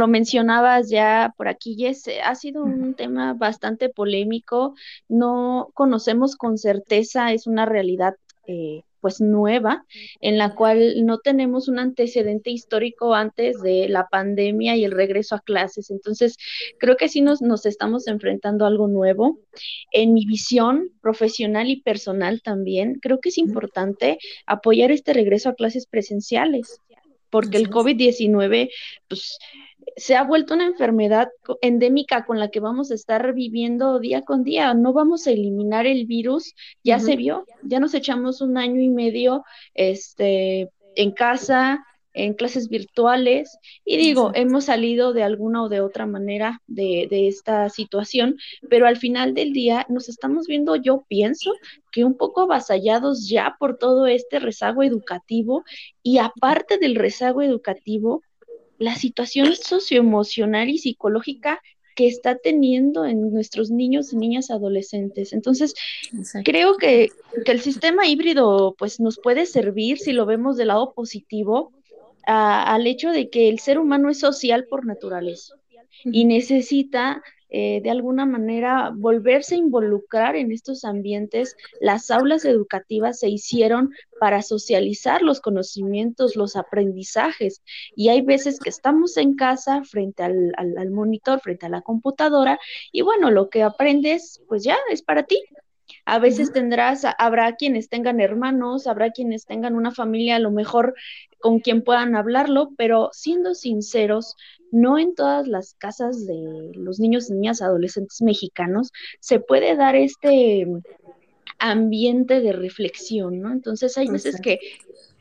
lo mencionabas ya por aquí, Jess, ha sido un tema bastante polémico. No conocemos con certeza, es una realidad eh, pues nueva, en la cual no tenemos un antecedente histórico antes de la pandemia y el regreso a clases. Entonces, creo que sí nos, nos estamos enfrentando a algo nuevo. En mi visión profesional y personal también, creo que es importante apoyar este regreso a clases presenciales, porque el COVID-19, pues se ha vuelto una enfermedad endémica con la que vamos a estar viviendo día con día. No vamos a eliminar el virus, ya se vio, ya nos echamos un año y medio este, en casa, en clases virtuales, y digo, hemos salido de alguna o de otra manera de, de esta situación, pero al final del día nos estamos viendo, yo pienso, que un poco avasallados ya por todo este rezago educativo, y aparte del rezago educativo, la situación socioemocional y psicológica que está teniendo en nuestros niños y niñas adolescentes. Entonces, creo que, el sistema híbrido pues nos puede servir si lo vemos del lado positivo al hecho de que el ser humano es social por naturaleza y necesita eh, de alguna manera volverse a involucrar en estos ambientes. Las aulas educativas se hicieron para socializar los conocimientos, los aprendizajes. Y hay veces que estamos en casa frente al, al monitor, frente a la computadora, y bueno, lo que aprendes, pues ya es para ti. A veces tendrás, habrá quienes tengan hermanos, habrá quienes tengan una familia a lo mejor con quien puedan hablarlo, pero siendo sinceros, no en todas las casas de los niños y niñas adolescentes mexicanos se puede dar este ambiente de reflexión, ¿no? Entonces hay veces que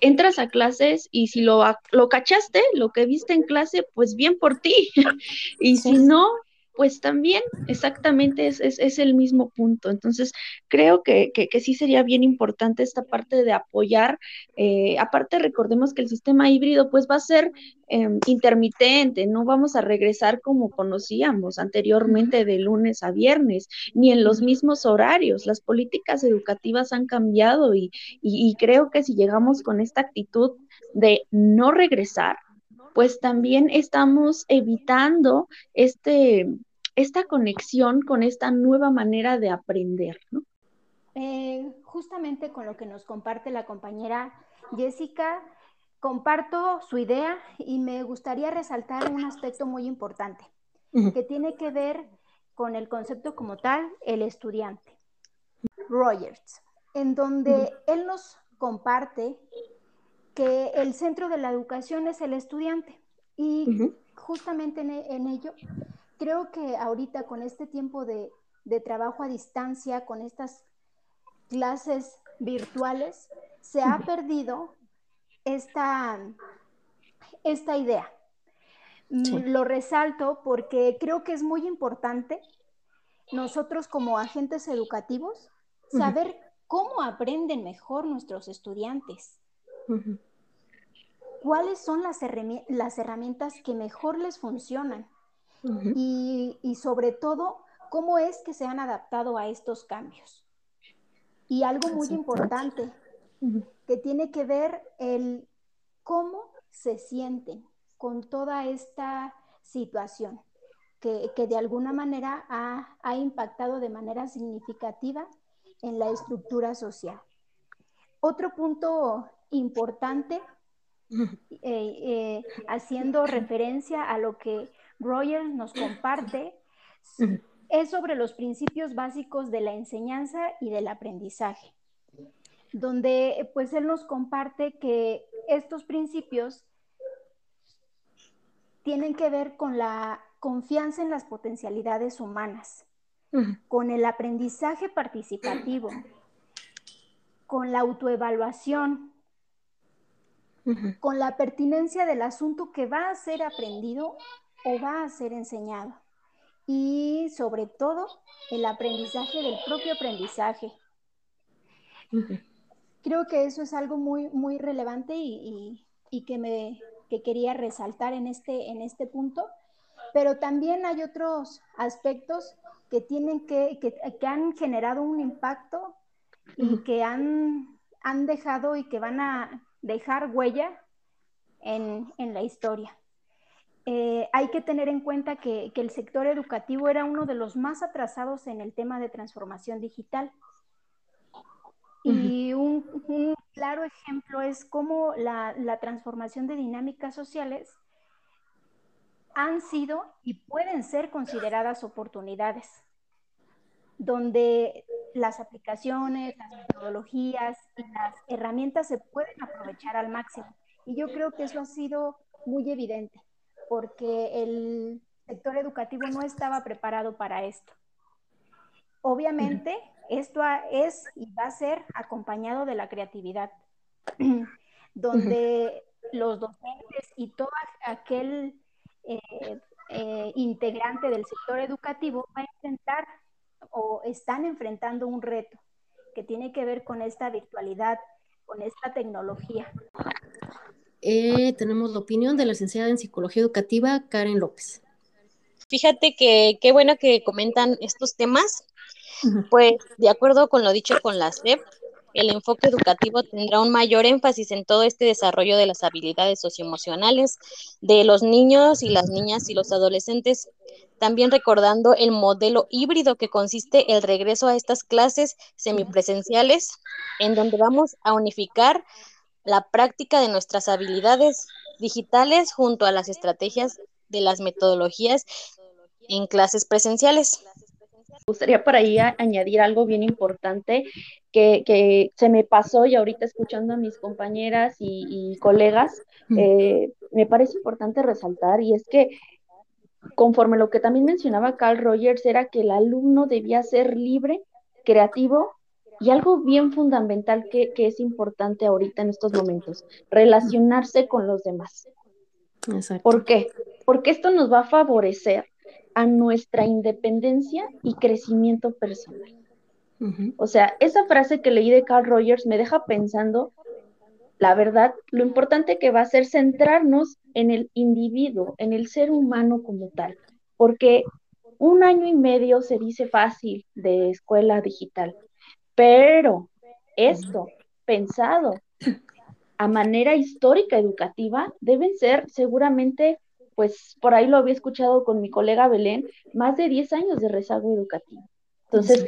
entras a clases y si lo, lo cachaste, lo que viste en clase, pues bien por ti. y si no, pues también exactamente es, es, el mismo punto. Entonces, creo que, que, sí sería bien importante esta parte de apoyar. Eh, aparte, recordemos que el sistema híbrido pues va a ser em, intermitente, no vamos a regresar como conocíamos anteriormente de lunes a viernes, ni en los mismos horarios. Las políticas educativas han cambiado y, y creo que si llegamos con esta actitud de no regresar, pues también estamos evitando este, esta conexión con esta nueva manera de aprender, ¿no? Eh, justamente con lo que nos comparte la compañera Jessica, comparto su idea y me gustaría resaltar un aspecto muy importante que tiene que ver con el concepto como tal, el estudiante. Rogers, en donde él nos comparte que el centro de la educación es el estudiante. Y justamente en ello creo que ahorita con este tiempo de, trabajo a distancia, con estas clases virtuales, se ha perdido esta, esta idea. Mm, lo resalto porque creo que es muy importante nosotros como agentes educativos saber cómo aprenden mejor nuestros estudiantes. ¿Cuáles son las, las herramientas que mejor les funcionan? y, sobre todo, cómo es que se han adaptado a estos cambios. Y algo muy importante que tiene que ver el cómo se sienten con toda esta situación que, de alguna manera ha, ha, impactado de manera significativa en la estructura social. Otro punto importante, eh, eh, haciendo referencia a lo que Roger nos comparte es sobre los principios básicos de la enseñanza y del aprendizaje, donde pues él nos comparte que estos principios tienen que ver con la confianza en las potencialidades humanas, con el aprendizaje participativo, con la autoevaluación, con la pertinencia del asunto que va a ser aprendido o va a ser enseñado. Y sobre todo, el aprendizaje del propio aprendizaje. Creo que eso es algo muy, muy relevante y, que, me, quería resaltar en este, en este punto. Pero también hay otros aspectos que, tienen que, que, han generado un impacto y que han, han dejado y que van a dejar huella en, en la historia. eh, hay que tener en cuenta que, el sector educativo era uno de los más atrasados en el tema de transformación digital. Y un, claro ejemplo es cómo la, la, transformación de dinámicas sociales han sido y pueden ser consideradas oportunidades, donde las aplicaciones, las metodologías y las herramientas se pueden aprovechar al máximo. Y yo creo que eso ha sido muy evidente, porque el sector educativo no estaba preparado para esto. Obviamente, esto es y va a ser acompañado de la creatividad, donde los docentes y todo aquel eh, eh, integrante del sector educativo va a enfrentar o están enfrentando un reto que tiene que ver con esta virtualidad, con esta tecnología. Eh, tenemos la opinión de la licenciada en Psicología Educativa, Karen López. Fíjate que qué bueno que comentan estos temas. Pues de acuerdo con lo dicho con la SEP, el enfoque educativo tendrá un mayor énfasis en todo este desarrollo de las habilidades socioemocionales de los niños y las niñas y los adolescentes. También recordando el modelo híbrido que consiste el regreso a estas clases semipresenciales, en donde vamos a unificar la práctica de nuestras habilidades digitales junto a las estrategias de las metodologías en clases presenciales gustaría por ahí añadir algo bien importante que, se me pasó y ahorita escuchando a mis compañeras y, colegas, eh, me parece importante resaltar y es que conforme lo que también mencionaba Carl Rogers era que el alumno debía ser libre, creativo y algo bien fundamental que, que es importante ahorita en estos momentos, relacionarse con los demás. ¿Por qué? Porque esto nos va a favorecer a nuestra independencia y crecimiento personal. O sea, esa frase que leí de Carl Rogers me deja pensando, la verdad, lo importante que va a ser centrarnos en el individuo, en el ser humano como tal, porque un año y medio se dice fácil de escuela digital, pero esto pensado a manera histórica educativa deben ser seguramente pues por ahí lo había escuchado con mi colega Belén, más de 10 años de rezago educativo. Entonces,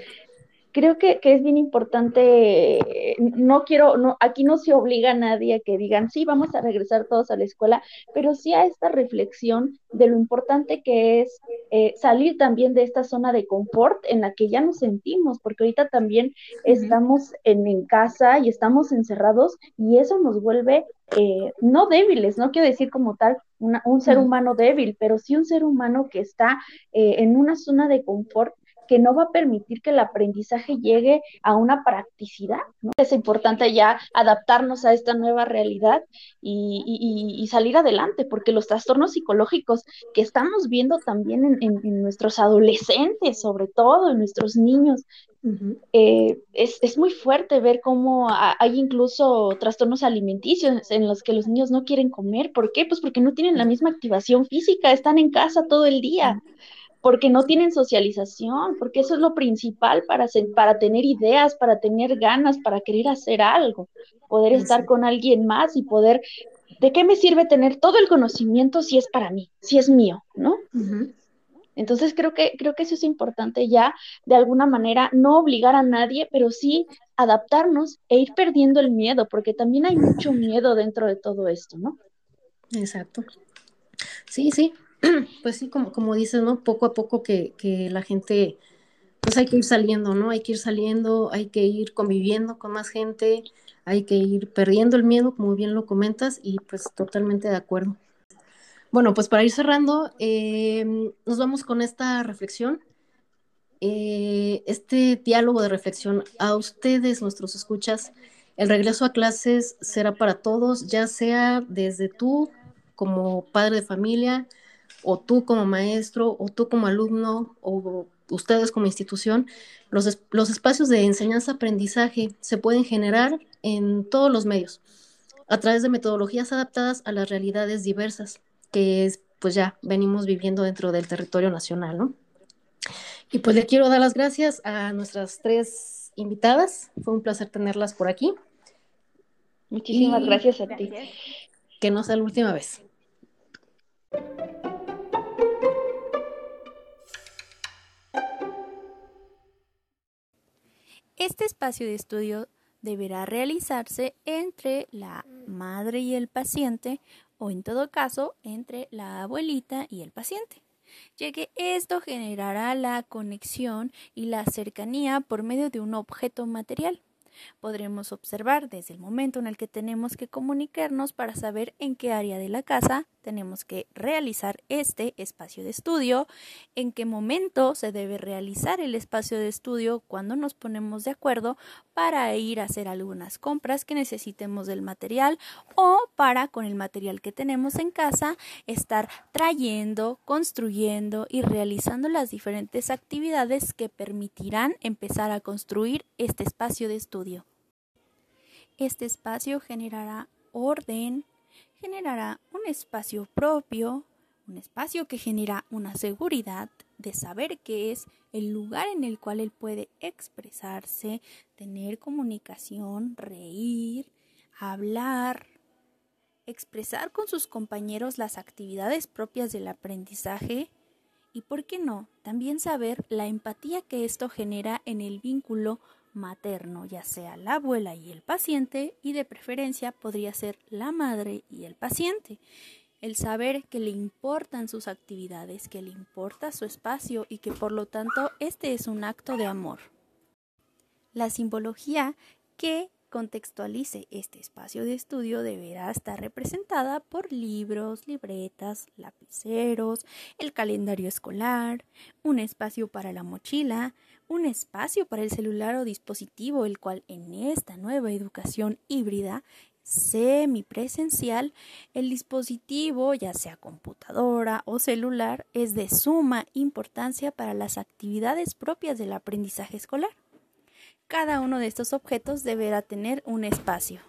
creo que, es bien importante, no quiero, no, aquí no se obliga a nadie a que digan, sí, vamos a regresar todos a la escuela, pero sí a esta reflexión de lo importante que es eh, salir también de esta zona de confort en la que ya nos sentimos, porque ahorita también estamos en, en, casa y estamos encerrados y eso nos vuelve eh, no débiles, no quiero decir como tal un ser humano débil, pero sí un ser humano que está eh, en una zona de confort que no va a permitir que el aprendizaje llegue a una practicidad. ¿no? Es importante ya adaptarnos a esta nueva realidad y, salir adelante, porque los trastornos psicológicos que estamos viendo también en, nuestros adolescentes, sobre todo en nuestros niños, eh, es, muy fuerte ver cómo hay incluso trastornos alimenticios en los que los niños no quieren comer. ¿Por qué? Pues porque no tienen la misma activación física, están en casa todo el día porque no tienen socialización, porque eso es lo principal para, para tener ideas, para tener ganas, para querer hacer algo, poder estar con alguien más y poder, ¿de qué me sirve tener todo el conocimiento si es para mí, si es mío, ¿no? Entonces creo que, creo que eso es importante ya, de alguna manera, no obligar a nadie, pero sí adaptarnos e ir perdiendo el miedo, porque también hay mucho miedo dentro de todo esto, ¿no? Exacto. Sí, sí, pues sí, como, como dices, ¿no? Poco a poco que, la gente, pues hay que ir saliendo, ¿no? Hay que ir saliendo, hay que ir conviviendo con más gente, hay que ir perdiendo el miedo, como bien lo comentas, y pues totalmente de acuerdo. Bueno, pues para ir cerrando, em, nos vamos con esta reflexión, eh, este diálogo de reflexión a ustedes, nuestros escuchas. El regreso a clases será para todos, ya sea desde tú como padre de familia, o tú como maestro, o tú como alumno, o ustedes como institución, los, los espacios de enseñanza-aprendizaje se pueden generar en todos los medios, a través de metodologías adaptadas a las realidades diversas que pues ya venimos viviendo dentro del territorio nacional, ¿no? Y pues le quiero dar las gracias a nuestras tres invitadas. Fue un placer tenerlas por aquí. Muchísimas gracias a ti. Que no sea la última vez. Este espacio de estudio deberá realizarse entre la madre y el paciente o en todo caso entre la abuelita y el paciente ya que esto generará la conexión y la cercanía por medio de un objeto material podremos observar desde el momento en el que tenemos que comunicarnos para saber en qué área de la casa tenemos que realizar este espacio de estudio, en qué momento se debe realizar el espacio de estudio cuando nos ponemos de acuerdo para ir a hacer algunas compras que necesitemos del material o para con el material que tenemos en casa estar trayendo, construyendo y realizando las diferentes actividades que permitirán empezar a construir este espacio de estudio. Este espacio generará orden, generará un espacio propio, un espacio que genera una seguridad de saber que es el lugar en el cual él puede expresarse, tener comunicación, reír, hablar, expresar con sus compañeros las actividades propias del aprendizaje y, ¿por qué no?, también saber la empatía que esto genera en el vínculo materno, ya sea la abuela y el paciente, y de preferencia podría ser la madre y el paciente. El saber que le importan sus actividades, que le importa su espacio y que por lo tanto este es un acto de amor. La simbología que contextualice este espacio de estudio deberá estar representada por libros, libretas, lapiceros, el calendario escolar, un espacio para la mochila, un espacio para el celular o dispositivo, el cual en esta nueva educación híbrida semipresencial, el dispositivo, ya sea computadora o celular, es de suma importancia para las actividades propias del aprendizaje escolar. Cada uno de estos objetos deberá tener un espacio.